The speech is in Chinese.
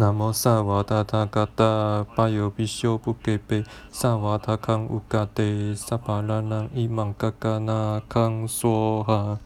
南无萨瓦达他嘎达巴尤比修不给贝萨瓦达康乌嘎德萨巴拉朗伊芒嘎嘎那康梭哈。